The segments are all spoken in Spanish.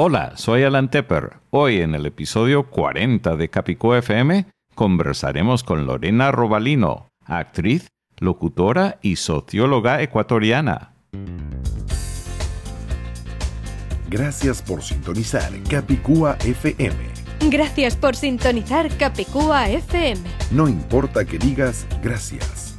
Hola, soy Alan Tepper. Hoy en el episodio 40 de Capicú FM conversaremos con Lorena Robalino, actriz, locutora y socióloga ecuatoriana. Gracias por sintonizar Capicúa FM. Gracias por sintonizar Capicúa FM. No importa que digas gracias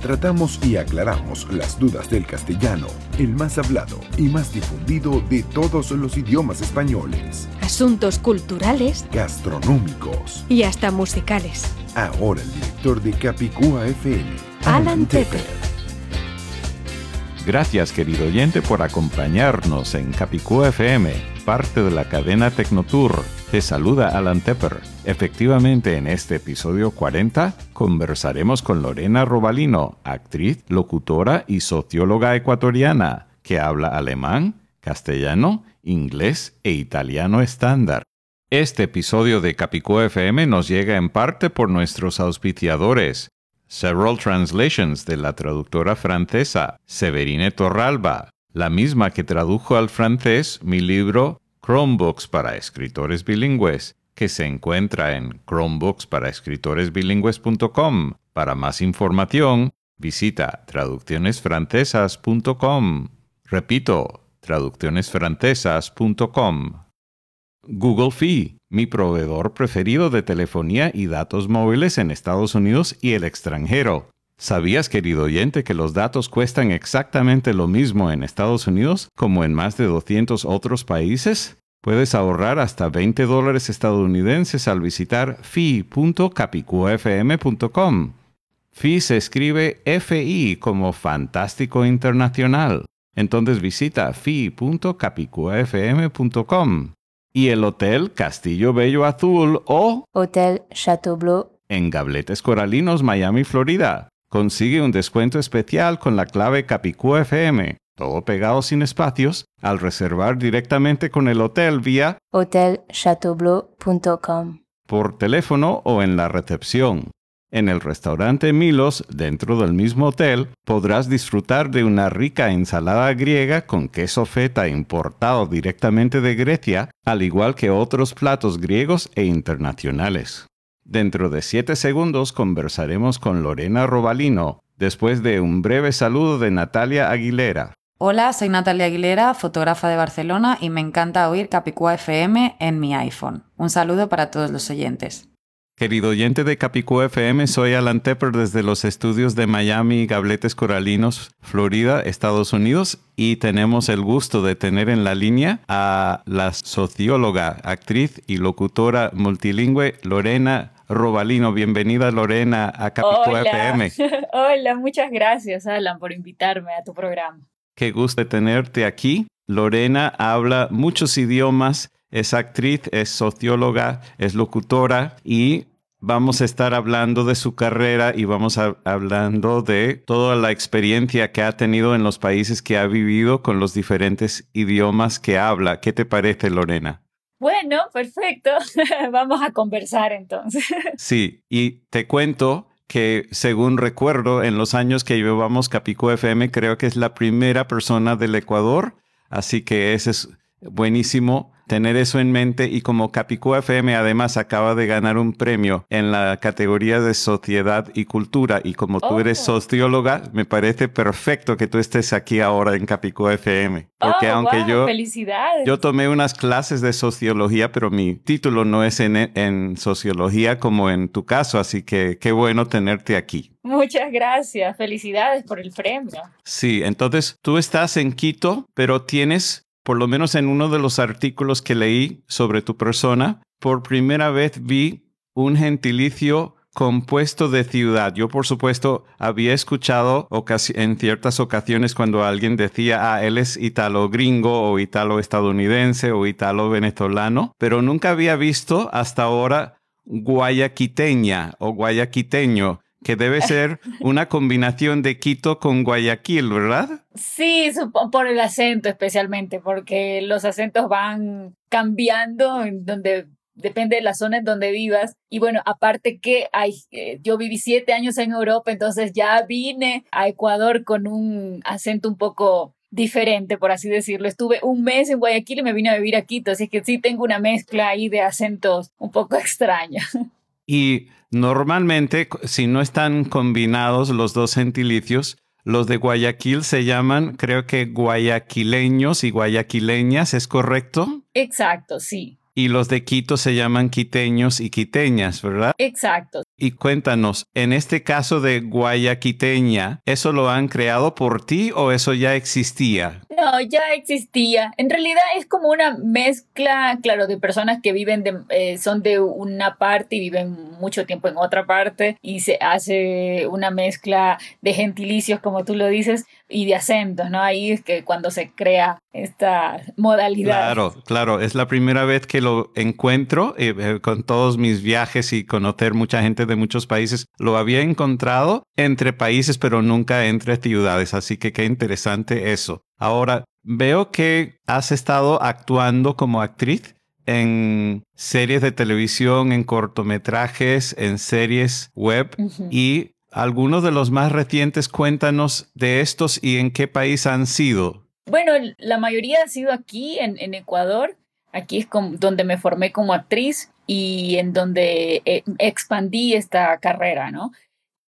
tratamos y aclaramos las dudas del castellano, el más hablado y más difundido de todos los idiomas españoles. Asuntos culturales, gastronómicos y hasta musicales. Ahora el director de Capicúa FM, Alan Tepper. Gracias querido oyente por acompañarnos en Capicúa FM, parte de la cadena Tecnotour te saluda Alan Tepper. Efectivamente, en este episodio 40 conversaremos con Lorena Robalino, actriz, locutora y socióloga ecuatoriana, que habla alemán, castellano, inglés e italiano estándar. Este episodio de Capicú FM nos llega en parte por nuestros auspiciadores. Several Translations de la traductora francesa Severine Torralba, la misma que tradujo al francés mi libro Chromebooks para escritores bilingües, que se encuentra en chromebooksparaescritoresbilingües.com. Para más información, visita traduccionesfrancesas.com. Repito, traduccionesfrancesas.com. Google Fee, mi proveedor preferido de telefonía y datos móviles en Estados Unidos y el extranjero. ¿Sabías, querido oyente, que los datos cuestan exactamente lo mismo en Estados Unidos como en más de 200 otros países? Puedes ahorrar hasta 20 dólares estadounidenses al visitar fi.capicuafm.com. Fi se escribe FI como Fantástico Internacional. Entonces visita fi.capicuafm.com. Y el Hotel Castillo Bello Azul o Hotel Chateau Bleu en Gabletes Coralinos, Miami, Florida. Consigue un descuento especial con la clave Capicú FM, todo pegado sin espacios, al reservar directamente con el hotel vía hotelchateaubleu.com por teléfono o en la recepción. En el restaurante Milos, dentro del mismo hotel, podrás disfrutar de una rica ensalada griega con queso feta importado directamente de Grecia, al igual que otros platos griegos e internacionales. Dentro de siete segundos conversaremos con Lorena Robalino, después de un breve saludo de Natalia Aguilera. Hola, soy Natalia Aguilera, fotógrafa de Barcelona y me encanta oír Capicúa FM en mi iPhone. Un saludo para todos los oyentes. Querido oyente de Capicú FM, soy Alan Tepper desde los estudios de Miami, Gabletes Coralinos, Florida, Estados Unidos, y tenemos el gusto de tener en la línea a la socióloga, actriz y locutora multilingüe Lorena Robalino. Bienvenida Lorena a Capicú FM. Hola, muchas gracias Alan por invitarme a tu programa. Qué gusto tenerte aquí. Lorena habla muchos idiomas es actriz, es socióloga, es locutora y vamos a estar hablando de su carrera y vamos a hablando de toda la experiencia que ha tenido en los países que ha vivido con los diferentes idiomas que habla. ¿Qué te parece, Lorena? Bueno, perfecto. vamos a conversar entonces. sí, y te cuento que según recuerdo, en los años que llevamos Capico FM, creo que es la primera persona del Ecuador, así que ese es buenísimo tener eso en mente y como Capicú FM además acaba de ganar un premio en la categoría de sociedad y cultura y como tú eres oh. socióloga, me parece perfecto que tú estés aquí ahora en Capicú FM. Porque oh, aunque yo felicidades. yo tomé unas clases de sociología, pero mi título no es en, en sociología como en tu caso, así que qué bueno tenerte aquí. Muchas gracias, felicidades por el premio. Sí, entonces tú estás en Quito, pero tienes por lo menos en uno de los artículos que leí sobre tu persona, por primera vez vi un gentilicio compuesto de ciudad. Yo, por supuesto, había escuchado en ciertas ocasiones cuando alguien decía, ah, él es italo gringo o italo estadounidense o italo venezolano, pero nunca había visto hasta ahora guayaquiteña o guayaquiteño. Que debe ser una combinación de Quito con Guayaquil, ¿verdad? Sí, por el acento especialmente, porque los acentos van cambiando en donde depende de la zona en donde vivas. Y bueno, aparte que hay, eh, yo viví siete años en Europa, entonces ya vine a Ecuador con un acento un poco diferente, por así decirlo. Estuve un mes en Guayaquil y me vine a vivir a Quito, así que sí tengo una mezcla ahí de acentos un poco extraña. Y normalmente, si no están combinados los dos gentilicios, los de Guayaquil se llaman, creo que guayaquileños y guayaquileñas, ¿es correcto? Exacto, sí. Y los de Quito se llaman quiteños y quiteñas, ¿verdad? Exacto. Y cuéntanos, en este caso de guayaquiteña, ¿eso lo han creado por ti o eso ya existía? No, ya existía. En realidad es como una mezcla, claro, de personas que viven de, eh, son de una parte y viven mucho tiempo en otra parte y se hace una mezcla de gentilicios, como tú lo dices, y de acentos, ¿no? Ahí es que cuando se crea esta modalidad. Claro, claro, es la primera vez que lo encuentro eh, eh, con todos mis viajes y conocer mucha gente de muchos países. Lo había encontrado entre países, pero nunca entre ciudades, así que qué interesante eso. Ahora, veo que has estado actuando como actriz en series de televisión, en cortometrajes, en series web y algunos de los más recientes, cuéntanos de estos y en qué país han sido. Bueno, la mayoría ha sido aquí en, Ecuador. Aquí es donde me formé como actriz y en donde eh, expandí esta carrera, ¿no?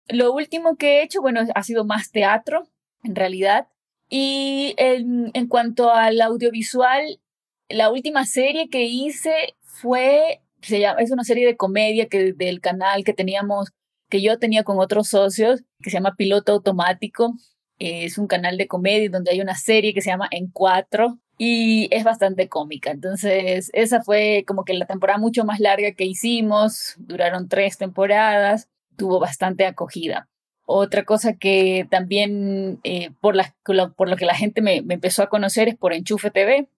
Lo último que he hecho, bueno, ha sido más teatro, en realidad. Y en, cuanto al audiovisual, la última serie que hice fue, se llama, es una serie de comedia que, del canal que teníamos que yo tenía con otros socios, que se llama Piloto Automático. Es un canal de comedia donde hay una serie que se llama En Cuatro y es bastante cómica. Entonces, esa fue como que la temporada mucho más larga que hicimos, duraron tres temporadas, tuvo bastante acogida. Otra cosa que también eh, por, la, por lo que la gente me, me empezó a conocer es por Enchufe TV,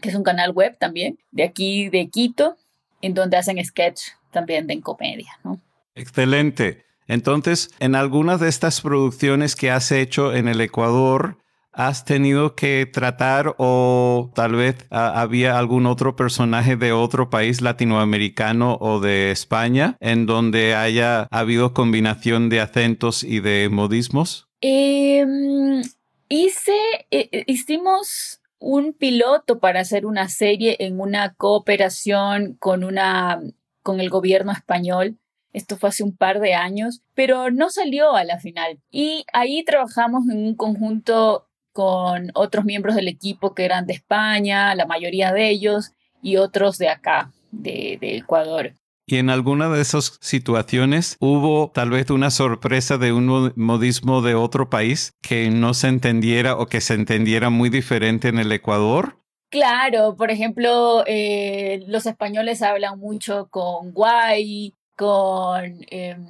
que es un canal web también, de aquí de Quito, en donde hacen sketch también de comedia, ¿no? Excelente. Entonces, en algunas de estas producciones que has hecho en el Ecuador, ¿has tenido que tratar o tal vez ah, había algún otro personaje de otro país latinoamericano o de España en donde haya habido combinación de acentos y de modismos? Em, hice, eh, eh, hicimos un piloto para hacer una serie en una cooperación con una con el gobierno español esto fue hace un par de años, pero no salió a la final. Y ahí trabajamos en un conjunto con otros miembros del equipo que eran de España, la mayoría de ellos, y otros de acá, de, Ecuador. Y en alguna de esas situaciones hubo tal vez una sorpresa de un modismo de otro país que no se entendiera o que se entendiera muy diferente en el Ecuador. Claro, por ejemplo, eh, los españoles hablan mucho con guay, con em,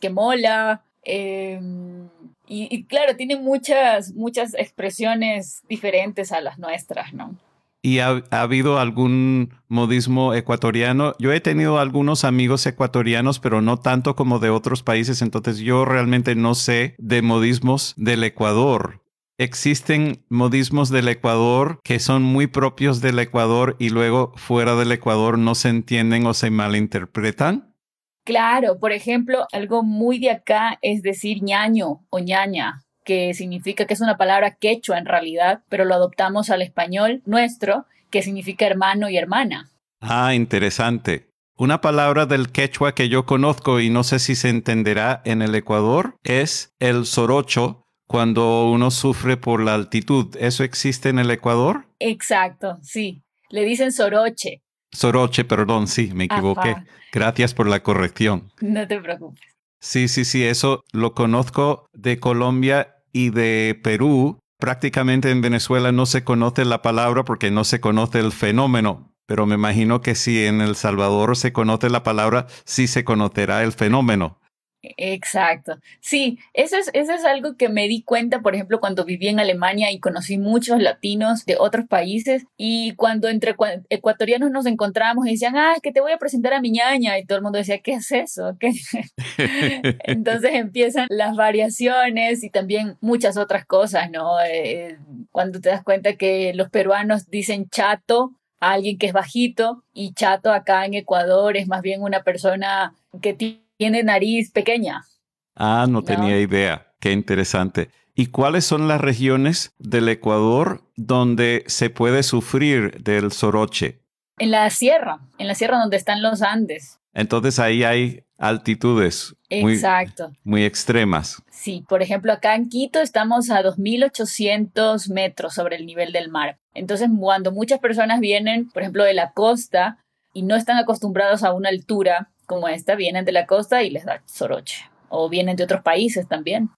que mola. Em, y, claro, tiene muchas, muchas expresiones diferentes a las nuestras, ¿no? ¿Y ha, habido algún modismo ecuatoriano? Yo he tenido algunos amigos ecuatorianos, pero no tanto como de otros países, entonces yo realmente no sé de modismos del Ecuador. ¿Existen modismos del Ecuador que son muy propios del Ecuador y luego fuera del Ecuador no se entienden o se malinterpretan? Claro, por ejemplo, algo muy de acá es decir ñaño o ñaña, que significa que es una palabra quechua en realidad, pero lo adoptamos al español nuestro, que significa hermano y hermana. Ah, interesante. Una palabra del quechua que yo conozco y no sé si se entenderá en el Ecuador es el sorocho cuando uno sufre por la altitud. ¿Eso existe en el Ecuador? Exacto, sí. Le dicen soroche. Soroche, perdón, sí, me equivoqué. Gracias por la corrección. No te preocupes. Sí, sí, sí, eso lo conozco de Colombia y de Perú. Prácticamente en Venezuela no se conoce la palabra porque no se conoce el fenómeno, pero me imagino que si en El Salvador se conoce la palabra, sí se conocerá el fenómeno. Exacto. Sí, eso es, eso es algo que me di cuenta, por ejemplo, cuando viví en Alemania y conocí muchos latinos de otros países y cuando entre ecuatorianos nos encontramos y decían, ah, que te voy a presentar a mi ñaña y todo el mundo decía, ¿qué es eso? ¿Qué? Entonces empiezan las variaciones y también muchas otras cosas, ¿no? Eh, cuando te das cuenta que los peruanos dicen chato a alguien que es bajito y chato acá en Ecuador es más bien una persona que tiene tiene nariz pequeña. Ah, no, tenía idea. Qué interesante. ¿Y cuáles son las regiones del Ecuador donde se puede sufrir del soroche? En la sierra, en la sierra donde están los Andes. Entonces ahí hay altitudes Exacto. Muy, muy extremas. Sí, por ejemplo, acá en Quito estamos a 2.800 metros sobre el nivel del mar. Entonces, cuando muchas personas vienen, por ejemplo, de la costa y no están acostumbrados a una altura, como esta vienen de la costa y les da soroche. O vienen de otros países también.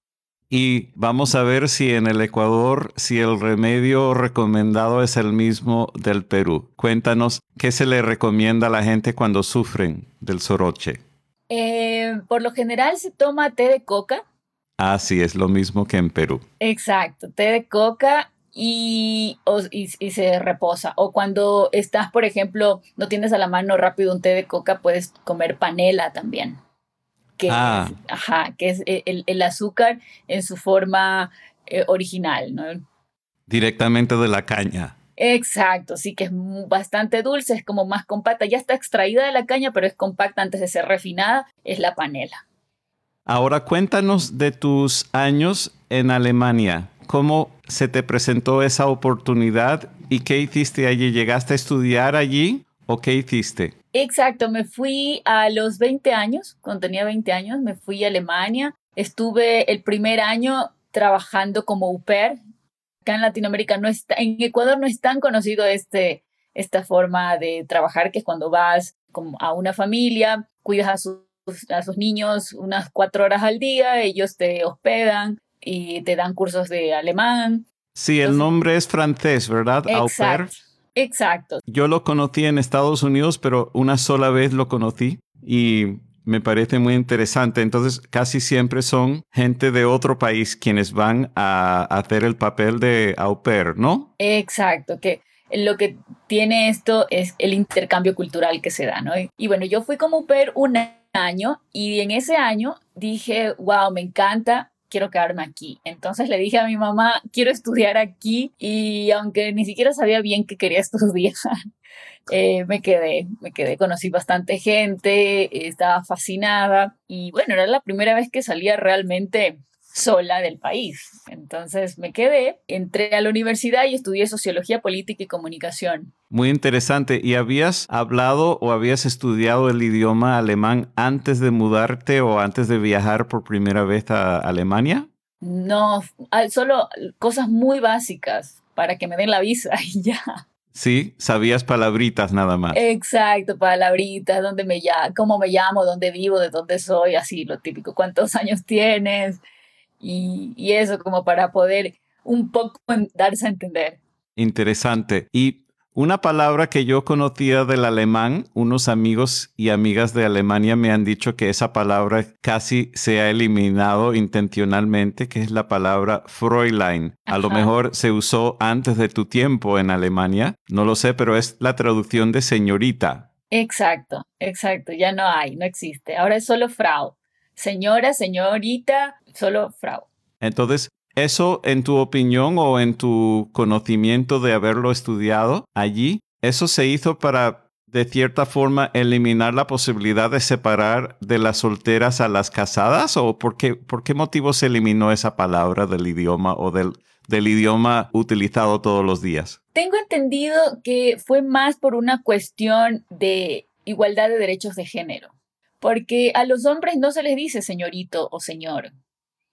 Y vamos a ver si en el Ecuador, si el remedio recomendado es el mismo del Perú. Cuéntanos, ¿qué se le recomienda a la gente cuando sufren del soroche? Eh, por lo general se toma té de coca. Ah, sí, es lo mismo que en Perú. Exacto, té de coca y, y, se reposa. O cuando estás, por ejemplo, no tienes a la mano rápido un té de coca, puedes comer panela también. Que ah. es, ajá, que es el, azúcar en su forma eh, original, ¿no? Directamente de la caña. Exacto, sí que es bastante dulce, es como más compacta. Ya está extraída de la caña, pero es compacta antes de ser refinada, es la panela. Ahora cuéntanos de tus años en Alemania. ¿Cómo se te presentó esa oportunidad y qué hiciste allí? ¿Llegaste a estudiar allí o qué hiciste? Exacto, me fui a los 20 años, cuando tenía 20 años, me fui a Alemania. Estuve el primer año trabajando como au pair. Acá en Latinoamérica no está, en Ecuador no es tan conocido este, esta forma de trabajar, que es cuando vas como a una familia, cuidas a sus, a sus niños unas cuatro horas al día, ellos te hospedan, y te dan cursos de alemán. Sí, el nombre es francés, ¿verdad? Exacto. Exacto. Yo lo conocí en Estados Unidos, pero una sola vez lo conocí y me parece muy interesante. Entonces, casi siempre son gente de otro país quienes van a hacer el papel de au pair, ¿no? Exacto, que lo que tiene esto es el intercambio cultural que se da, ¿no? Y, bueno, yo fui como au pair un año y en ese año dije, wow, me encanta quiero quedarme aquí. Entonces le dije a mi mamá, quiero estudiar aquí y aunque ni siquiera sabía bien que quería estudiar, eh, me quedé, me quedé, conocí bastante gente, estaba fascinada. Y bueno, era la primera vez que salía realmente sola del país. Entonces me quedé, entré a la universidad y estudié sociología política y comunicación. Muy interesante. ¿Y habías hablado o habías estudiado el idioma alemán antes de mudarte o antes de viajar por primera vez a Alemania? No, solo cosas muy básicas para que me den la visa y ya. Sí, sabías palabritas nada más. Exacto, palabritas, dónde me llamo, cómo me llamo, dónde vivo, de dónde soy, así lo típico, cuántos años tienes, y, eso como para poder un poco darse a entender. Interesante. Y una palabra que yo conocía del alemán, unos amigos y amigas de Alemania me han dicho que esa palabra casi se ha eliminado intencionalmente, que es la palabra Fräulein. A lo mejor se usó antes de tu tiempo en Alemania, no lo sé, pero es la traducción de señorita. Exacto, exacto, ya no hay, no existe. Ahora es solo Frau. Señora, señorita, solo Frau. Entonces, ¿eso en tu opinión o en tu conocimiento de haberlo estudiado allí, eso se hizo para, de cierta forma, eliminar la posibilidad de separar de las solteras a las casadas? ¿O por qué, por qué motivo se eliminó esa palabra del idioma o del, del idioma utilizado todos los días? Tengo entendido que fue más por una cuestión de igualdad de derechos de género, porque a los hombres no se les dice señorito o señor,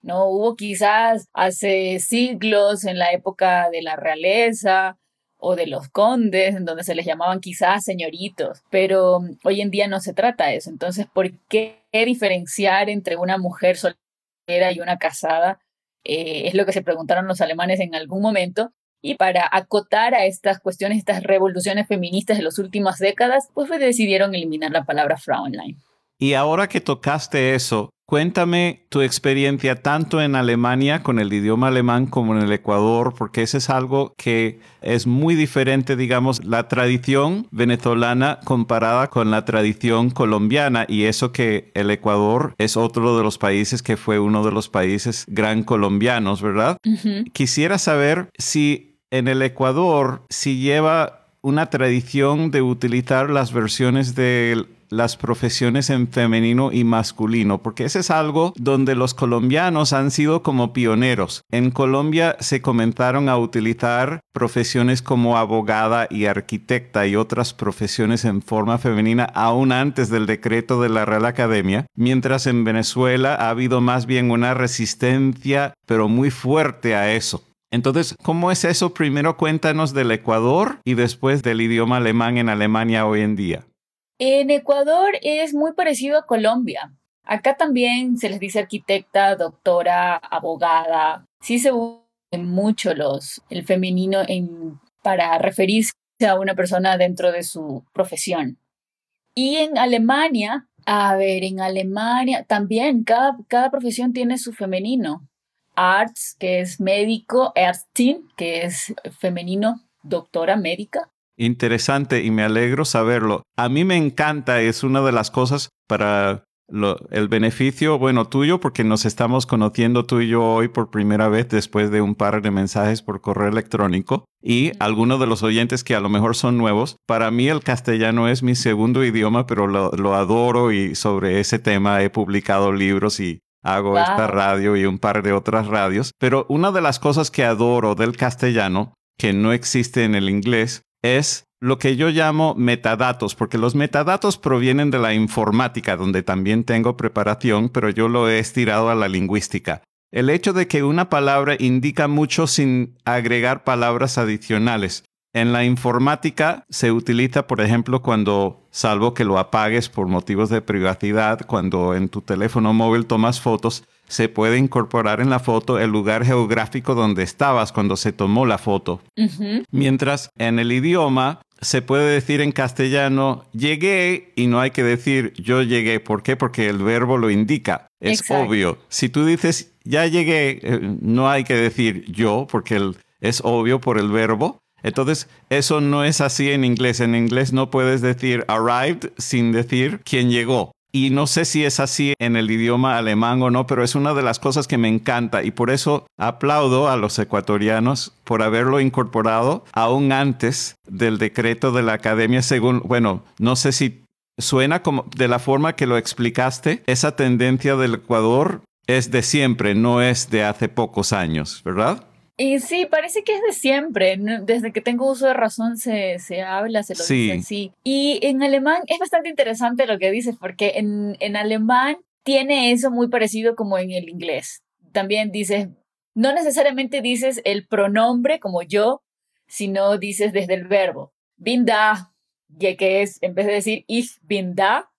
¿no? Hubo quizás hace siglos en la época de la realeza o de los condes, en donde se les llamaban quizás señoritos, pero mm, hoy en día no se trata de eso. Entonces, ¿por qué diferenciar entre una mujer soltera y una casada? Eh, es lo que se preguntaron los alemanes en algún momento. Y para acotar a estas cuestiones, estas revoluciones feministas de las últimas décadas, pues decidieron eliminar la palabra Frauenlein. Y ahora que tocaste eso, Cuéntame tu experiencia tanto en Alemania con el idioma alemán como en el Ecuador, porque eso es algo que es muy diferente, digamos, la tradición venezolana comparada con la tradición colombiana y eso que el Ecuador es otro de los países que fue uno de los países gran colombianos, ¿verdad? Quisiera saber si en el Ecuador si lleva una tradición de utilizar las versiones del las profesiones en femenino y masculino, porque ese es algo donde los colombianos han sido como pioneros. En Colombia se comenzaron a utilizar profesiones como abogada y arquitecta y otras profesiones en forma femenina aún antes del decreto de la Real Academia, mientras en Venezuela ha habido más bien una resistencia, pero muy fuerte a eso. Entonces, ¿cómo es eso? Primero cuéntanos del Ecuador y después del idioma alemán en Alemania hoy en día. En Ecuador es muy parecido a Colombia. Acá también se les dice arquitecta, doctora, abogada. Sí se usa mucho el femenino para referirse a una persona dentro de su profesión. Y en Alemania, a ver, en Alemania también cada, cada profesión tiene su femenino. Arts, que es médico, Ärztin, que es femenino, doctora médica interesante y me alegro saberlo. A mí me encanta, es una de las cosas para el beneficio, bueno, tuyo, porque nos estamos conociendo tú y yo hoy por primera vez después de un par de mensajes por correo electrónico. Y algunos de los oyentes que a lo mejor son nuevos, para mí el castellano es mi segundo idioma, pero lo, adoro y sobre ese tema he publicado libros y hago esta radio y un par de otras radios. Pero una de las cosas que adoro del castellano, que no existe en el inglés, es lo que yo llamo metadatos, porque los metadatos provienen de la informática, donde también tengo preparación, pero yo lo he estirado a la lingüística. El hecho de que una palabra indica mucho sin agregar palabras adicionales. En la informática se utiliza, por ejemplo, cuando, salvo que lo apagues por motivos de privacidad, cuando en tu teléfono móvil tomas fotos, se puede incorporar en la foto el lugar geográfico donde estabas cuando se tomó la foto. Mientras en el idioma se puede decir en castellano llegué y no hay que decir yo llegué. ¿Por qué? Porque el verbo lo indica. Es obvio. Si tú dices ya llegué, eh, no hay que decir yo porque es obvio por el verbo. Entonces, eso no es así en inglés. En inglés no puedes decir arrived sin decir quién llegó. Y no sé si es así en el idioma alemán o no, pero es una de las cosas que me encanta y por eso aplaudo a los ecuatorianos por haberlo incorporado aún antes del decreto de la academia según, bueno, no sé si suena como de la forma que lo explicaste, esa tendencia del Ecuador es de siempre, no es de hace pocos años, ¿verdad? Y sí, parece que es de siempre. Desde que tengo uso de razón se, habla, se lo dice así. Y en alemán es bastante interesante lo que dices, porque en, en alemán tiene eso muy parecido como en el inglés. También dices, no necesariamente dices el pronombre como yo, sino dices desde el verbo. Bin da, que es, en vez de decir ich bin da,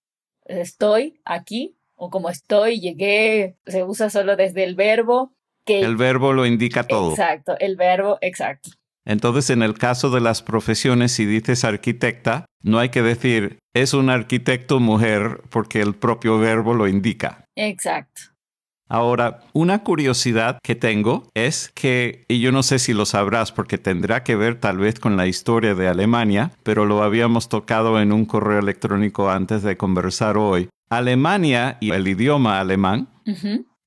estoy aquí, o como estoy, llegué, se usa solo desde el verbo el verbo lo indica todo. Exacto, el verbo, exacto. Entonces, en el caso de las profesiones, si dices arquitecta, no hay que decir es un arquitecto mujer porque el propio verbo lo indica. Exacto. Ahora, una curiosidad que tengo es que, y yo no sé si lo sabrás porque tendrá que ver tal vez con la historia de Alemania, pero lo habíamos tocado en un correo electrónico antes de conversar hoy. Alemania y el idioma alemán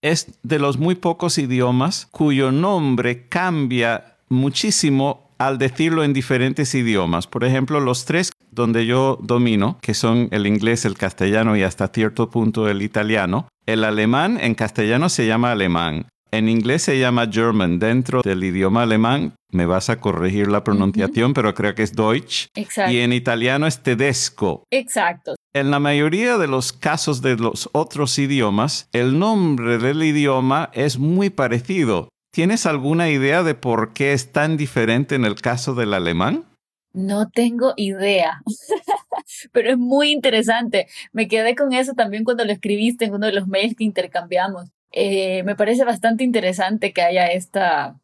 es de los muy pocos idiomas cuyo nombre cambia muchísimo al decirlo en diferentes idiomas. Por ejemplo, los tres donde yo domino, que son el inglés, el castellano y hasta cierto punto el italiano, el alemán en castellano se llama alemán. En inglés se llama German. Dentro del idioma alemán, me vas a corregir la pronunciación, pero creo que es Deutsch. Exacto. Y en italiano es tedesco. Exacto. En la mayoría de los casos de los otros idiomas, el nombre del idioma es muy parecido. ¿Tienes alguna idea de por qué es tan diferente en el caso del alemán? No tengo idea, pero es muy interesante. Me quedé con eso también cuando lo escribiste en uno de los mails que intercambiamos. Eh, me parece bastante interesante que haya esta,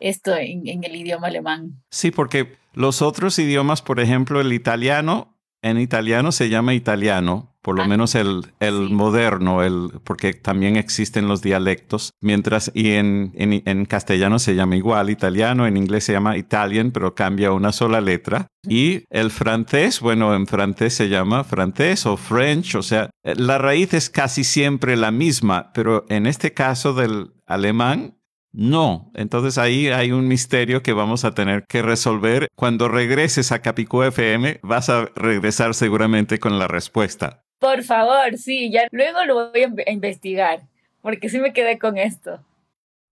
esto en, en el idioma alemán. Sí, porque los otros idiomas, por ejemplo, el italiano, en italiano se llama italiano por lo Ah, menos el, el sí. moderno, el, porque también existen los dialectos, mientras y en, en, en castellano se llama igual italiano, en inglés se llama Italian, pero cambia una sola letra. Y el francés, bueno, en francés se llama francés o French, o sea, la raíz es casi siempre la misma, pero en este caso del alemán, no. Entonces ahí hay un misterio que vamos a tener que resolver. Cuando regreses a Capicú FM, vas a regresar seguramente con la respuesta. Por favor, sí, ya luego lo voy a investigar, porque sí me quedé con esto.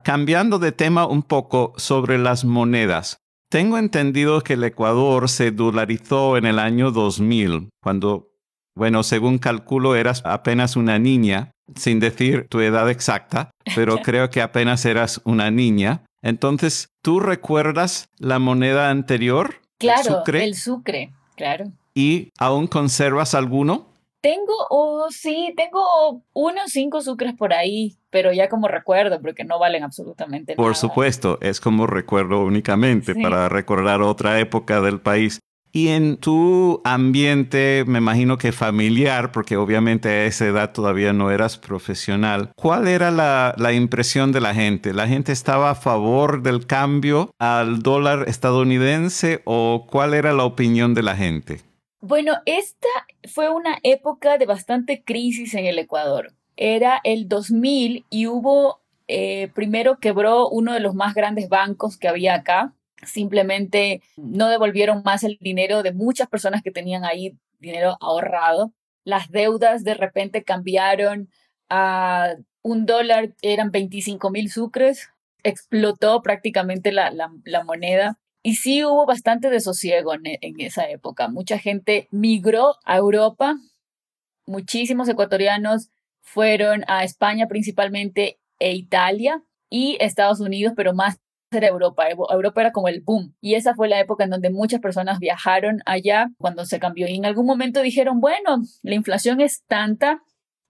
Cambiando de tema un poco sobre las monedas. Tengo entendido que el Ecuador se dolarizó en el año 2000, cuando, bueno, según calculo eras apenas una niña, sin decir tu edad exacta, pero creo que apenas eras una niña. Entonces, ¿tú recuerdas la moneda anterior? ¿El Claro, sucre? el sucre, claro. ¿Y aún conservas alguno? Tengo, oh, sí, tengo unos cinco sucres por ahí, pero ya como recuerdo, porque no valen absolutamente Por nada. supuesto, es como recuerdo únicamente Sí. para recordar otra época del país. Y en tu ambiente, me imagino que familiar, porque obviamente a esa edad todavía no eras profesional, ¿cuál era la, impresión de la gente? ¿La gente estaba a favor del cambio al dólar estadounidense o cuál era la opinión de la gente? Bueno, esta fue una época de bastante crisis en el Ecuador. Era el 2000 y hubo, eh, primero quebró uno de los más grandes bancos que había acá. Simplemente no devolvieron más el dinero de muchas personas que tenían ahí dinero ahorrado. Las deudas de repente cambiaron a un dólar, eran 25 mil sucres. Explotó prácticamente la, la, la moneda. Y sí hubo bastante desosiego en, en, esa época. Mucha gente migró a Europa. Muchísimos ecuatorianos fueron a España principalmente e Italia y Estados Unidos, pero más era Europa. Europa era como el boom. Y esa fue la época en donde muchas personas viajaron allá cuando se cambió. Y en algún momento dijeron, bueno, la inflación es tanta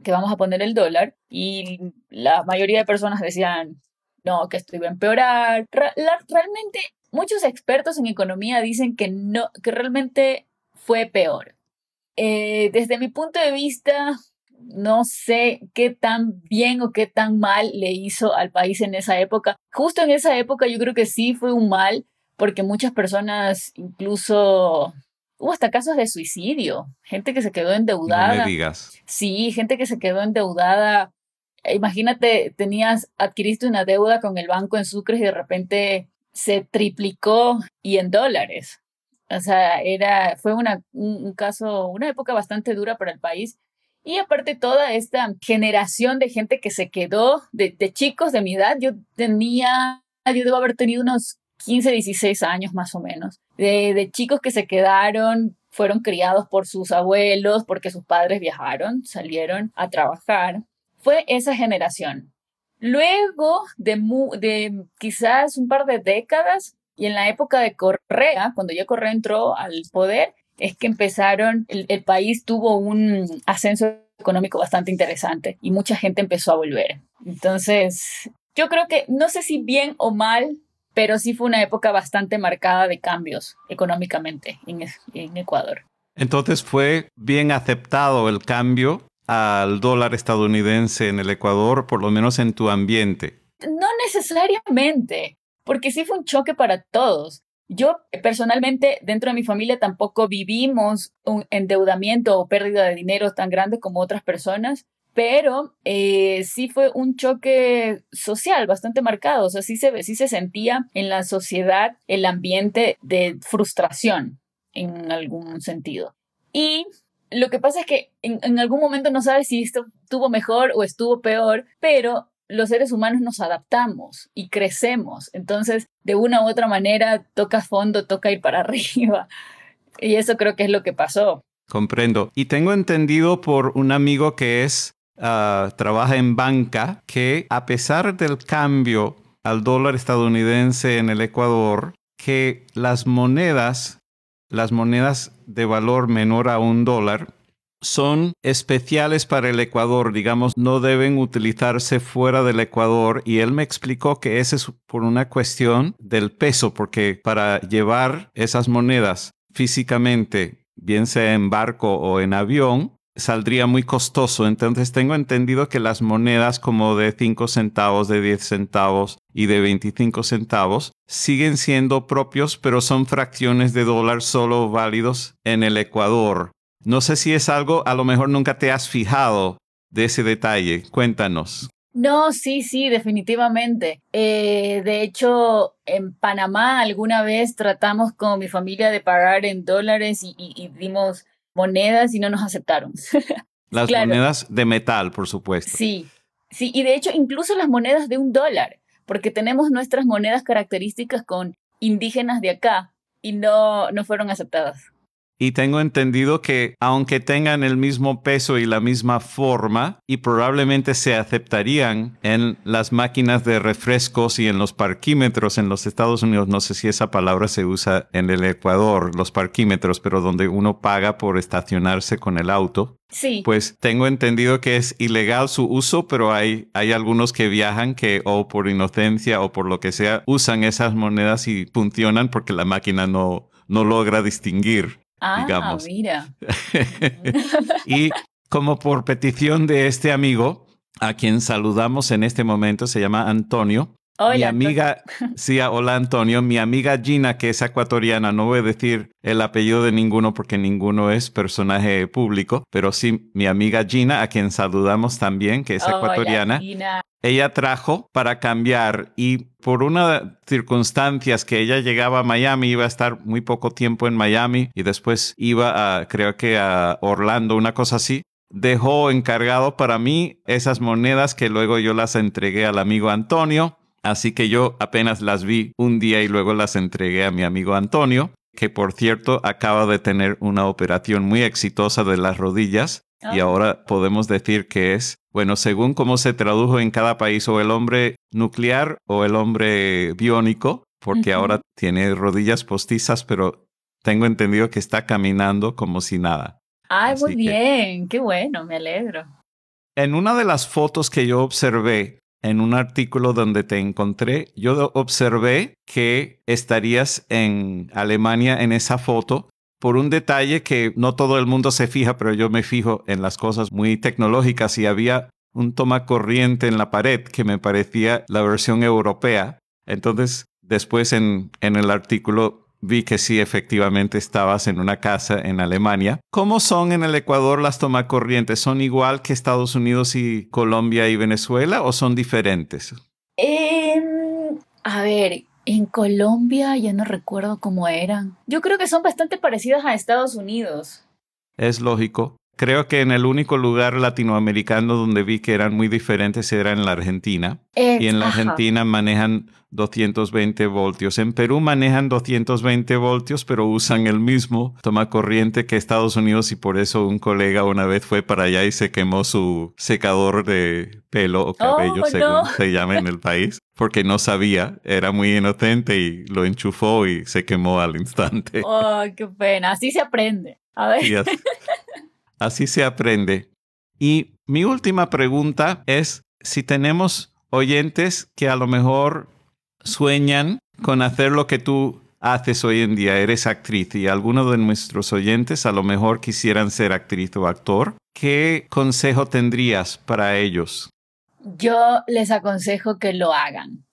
que vamos a poner el dólar. Y la mayoría de personas decían, no, que esto iba a empeorar. Realmente muchos expertos en economía dicen que no, que realmente fue peor. Eh, desde mi punto de vista, no sé qué tan bien o qué tan mal le hizo al país en esa época. Justo en esa época yo creo que sí fue un mal, porque muchas personas incluso hubo hasta casos de suicidio, gente que se quedó endeudada. No me digas. Sí, gente que se quedó endeudada. Imagínate, tenías, adquiriste una deuda con el banco en sucres y de repente se triplicó y en dólares. O sea, era, fue una, un, un caso, una época bastante dura para el país. Y aparte toda esta generación de gente que se quedó, de, chicos de mi edad, yo tenía, yo debo haber tenido unos 15, 16 años más o menos, de, de chicos que se quedaron, fueron criados por sus abuelos, porque sus padres viajaron, salieron a trabajar. Fue esa generación. Luego de, de quizás un par de décadas, y en la época de Correa, cuando ya Correa entró al poder, es que empezaron, el, el, país tuvo un ascenso económico bastante interesante y mucha gente empezó a volver. Entonces, yo creo que, no sé si bien o mal, pero sí fue una época bastante marcada de cambios económicamente en, en Ecuador. Entonces fue bien aceptado el cambio al dólar estadounidense en el Ecuador, por lo menos en tu ambiente. No necesariamente, porque sí fue un choque para todos. Yo personalmente, dentro de mi familia, tampoco vivimos un endeudamiento o pérdida de dinero tan grande como otras personas, pero eh, sí fue un choque social bastante marcado. O sea, sí se, sí se sentía en la sociedad el ambiente de frustración en algún sentido. Y lo que pasa es que en, en algún momento no sabes si esto estuvo mejor o estuvo peor, pero los seres humanos nos adaptamos y crecemos. Entonces, de una u otra manera, toca fondo, toca ir para arriba. Y eso creo que es lo que pasó. Comprendo. Y tengo entendido por un amigo que es, uh, trabaja en banca, que a pesar del cambio al dólar estadounidense en el Ecuador, que las monedas, las monedas de valor menor a un dólar, son especiales para el Ecuador, digamos, no deben utilizarse fuera del Ecuador. Y él me explicó que ese es por una cuestión del peso, porque para llevar esas monedas físicamente, bien sea en barco o en avión, saldría muy costoso. Entonces tengo entendido que las monedas como de 5 centavos, de 10 centavos y de 25 centavos siguen siendo propios, pero son fracciones de dólar solo válidos en el Ecuador. No sé si es algo, a lo mejor nunca te has fijado de ese detalle. Cuéntanos. No, sí, sí, definitivamente. Eh, de hecho, en Panamá alguna vez tratamos con mi familia de pagar en dólares y, dimos monedas y no nos aceptaron. Las monedas de metal, por supuesto. Sí, sí, y de hecho incluso las monedas de un dólar, porque tenemos nuestras monedas características con indígenas de acá y no, no fueron aceptadas. Y tengo entendido que aunque tengan el mismo peso y la misma forma, y probablemente se aceptarían en las máquinas de refrescos y en los parquímetros en los Estados Unidos, no sé si esa palabra se usa en el Ecuador, los parquímetros, pero donde uno paga por estacionarse con el auto. Sí. Pues tengo entendido que es ilegal su uso, pero hay, hay algunos que viajan que o por inocencia o por lo que sea usan esas monedas y funcionan porque la máquina no, no logra distinguir. Ah, mira. y como por petición de este amigo, a quien saludamos en este momento, se llama Antonio. mi amiga, sí, hola Antonio, mi amiga Gina, que es ecuatoriana, no voy a decir el apellido de ninguno porque ninguno es personaje público, pero sí mi amiga Gina, a quien saludamos también, que es ecuatoriana ella trajo para cambiar y por una circunstancias que ella llegaba a Miami, iba a estar muy poco tiempo en Miami y después iba a, creo que a Orlando, una cosa así, dejó encargado para mí esas monedas que luego yo las entregué al amigo Antonio. Así que yo apenas las vi un día y luego las entregué a mi amigo Antonio, que por cierto acaba de tener una operación muy exitosa de las rodillas y ah. ahora podemos decir que es, bueno, según cómo se tradujo en cada país, o el hombre nuclear o el hombre biónico, porque ahora tiene rodillas postizas, pero tengo entendido que está caminando como si nada. Ay, muy bien, qué bueno, me alegro. En una de las fotos que yo observé, en un artículo donde te encontré, yo observé que estarías en Alemania en esa foto por un detalle que no todo el mundo se fija, pero yo me fijo en las cosas muy tecnológicas y había un toma corriente en la pared que me parecía la versión europea. Entonces, después en, el artículo vi que sí, efectivamente estabas en una casa en Alemania. ¿Cómo son en el Ecuador las tomacorrientes? ¿Son igual que Estados Unidos y Colombia y Venezuela o son diferentes? Em, a ver, en Colombia ya no recuerdo cómo eran. Yo creo que son bastante parecidas a Estados Unidos. Es lógico. Creo que en el único lugar latinoamericano donde vi que eran muy diferentes era en la Argentina. y en la Argentina manejan 220 voltios. En Perú manejan 220 voltios, pero usan el mismo toma corriente que Estados Unidos y por eso un colega una vez fue para allá y se quemó su secador de pelo o cabello, oh, según se llama en el país, porque no sabía, era muy inocente y lo enchufó y se quemó al instante. Oh, qué pena, así se aprende. A ver. Así se aprende. Y mi última pregunta es si tenemos oyentes que a lo mejor sueñan con hacer lo que tú haces hoy en día, eres actriz y algunos de nuestros oyentes a lo mejor quisieran ser actriz o actor, ¿qué consejo tendrías para ellos? Yo les aconsejo que lo hagan,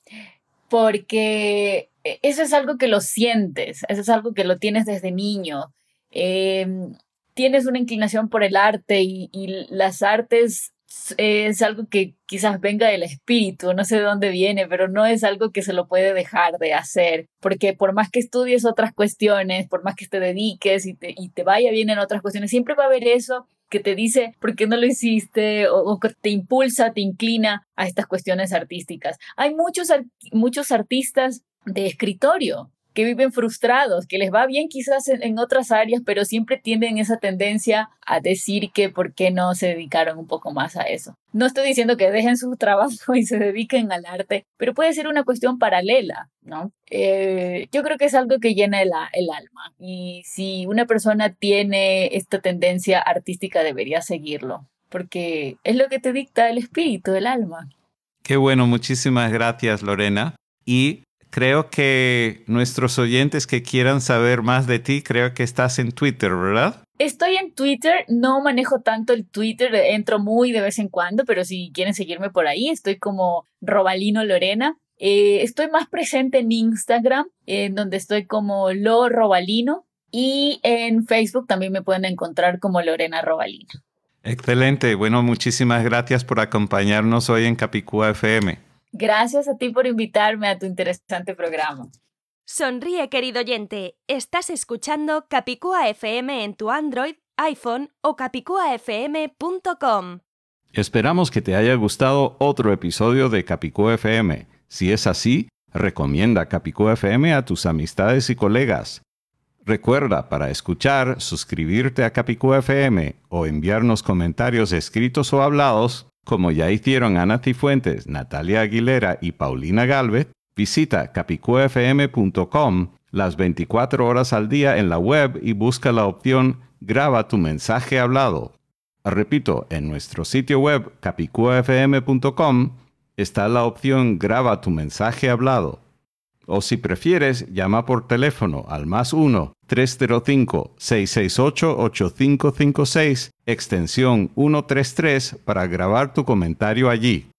porque eso es algo que lo sientes, eso es algo que lo tienes desde niño. Em, tienes una inclinación por el arte y, las artes es algo que quizás venga del espíritu, no sé de dónde viene, pero no es algo que se lo puede dejar de hacer, porque por más que estudies otras cuestiones, por más que te dediques y te, y te vaya bien en otras cuestiones, siempre va a haber eso que te dice por qué no lo hiciste o, que te impulsa, te inclina a estas cuestiones artísticas. Hay muchos, muchos artistas de escritorio que viven frustrados, que les va bien quizás en, otras áreas, pero siempre tienen esa tendencia a decir que por qué no se dedicaron un poco más a eso. No estoy diciendo que dejen su trabajo y se dediquen al arte, pero puede ser una cuestión paralela, ¿no? Eh, yo creo que es algo que llena el, el alma y si una persona tiene esta tendencia artística debería seguirlo, porque es lo que te dicta el espíritu, el alma. Qué bueno, muchísimas gracias Lorena. Y creo que nuestros oyentes que quieran saber más de ti, creo que estás en Twitter, ¿verdad? Estoy en Twitter, no manejo tanto el Twitter, entro muy de vez en cuando, pero si quieren seguirme por ahí, estoy como Robalino Lorena. Eh, estoy más presente en Instagram, en donde estoy como Lo Robalino, y en Facebook también me pueden encontrar como Lorena Robalino. Excelente. Bueno, muchísimas gracias por acompañarnos hoy en Capicúa FM. Gracias a ti por invitarme a tu interesante programa. Sonríe, querido oyente. Estás escuchando Capicúa FM en tu Android, iPhone o capicuafm.com. Esperamos que te haya gustado otro episodio de Capicúa FM. Si es así, recomienda Capicúa FM a tus amistades y colegas. Recuerda, para escuchar, suscribirte a Capicúa FM o enviarnos comentarios escritos o hablados, como ya hicieron Ana Cifuentes, Natalia Aguilera y Paulina Galvez, visita capicuafm.com las 24 horas al día en la web y busca la opción Graba tu mensaje hablado. Repito, en nuestro sitio web capicuafm.com está la opción Graba tu mensaje hablado. O si prefieres, llama por teléfono al más 1-305-668-8556, extensión 133 para grabar tu comentario allí.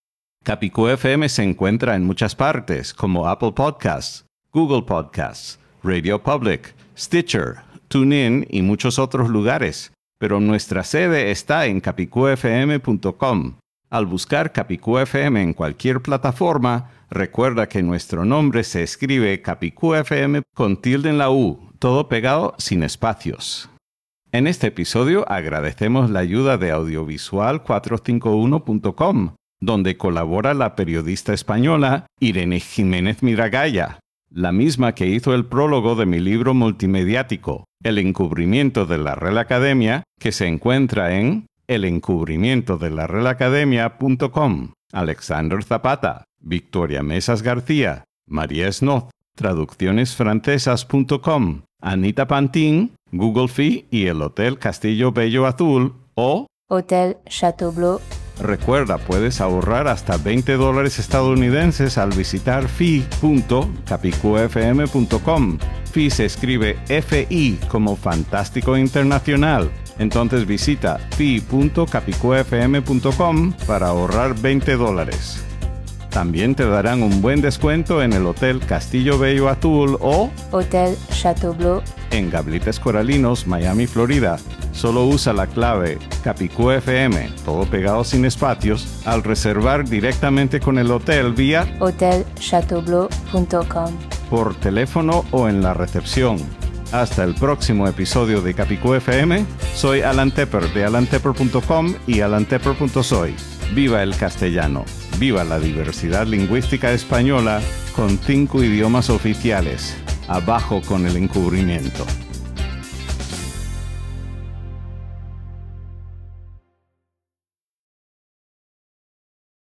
Capicú FM se encuentra en muchas partes, como Apple Podcasts, Google Podcasts, Radio Public, Stitcher, TuneIn y muchos otros lugares, pero nuestra sede está en capicufm.com. Al buscar Capicú FM en cualquier plataforma, recuerda que nuestro nombre se escribe Capicú FM con tilde en la U, todo pegado sin espacios. En este episodio agradecemos la ayuda de audiovisual451.com, donde colabora la periodista española Irene Jiménez Miragaya, la misma que hizo el prólogo de mi libro multimediático, El encubrimiento de la Real Academia, que se encuentra en el encubrimiento de la realacademia.com, Alexander Zapata, Victoria Mesas García, María Snoth, traduccionesfrancesas.com, Anita Pantin, Google Fee y el Hotel Castillo Bello Azul o Hotel Chateau Bleu. Recuerda, puedes ahorrar hasta 20 dólares estadounidenses al visitar fi.capicufm.com. Fi se escribe FI como Fantástico Internacional entonces visita fi.capicufm.com para ahorrar 20 dólares. También te darán un buen descuento en el Hotel Castillo Bello Azul o Hotel Chateau Bleu en Gablites Coralinos, Miami, Florida. Solo usa la clave CapicúFM, todo pegado sin espacios, al reservar directamente con el hotel vía hotelchateaubleu.com por teléfono o en la recepción. Hasta el próximo episodio de Capicú FM, soy Alan Tepper de alantepper.com y alantepper.soy. Viva el castellano, viva la diversidad lingüística española con cinco idiomas oficiales. Abajo con el encubrimiento.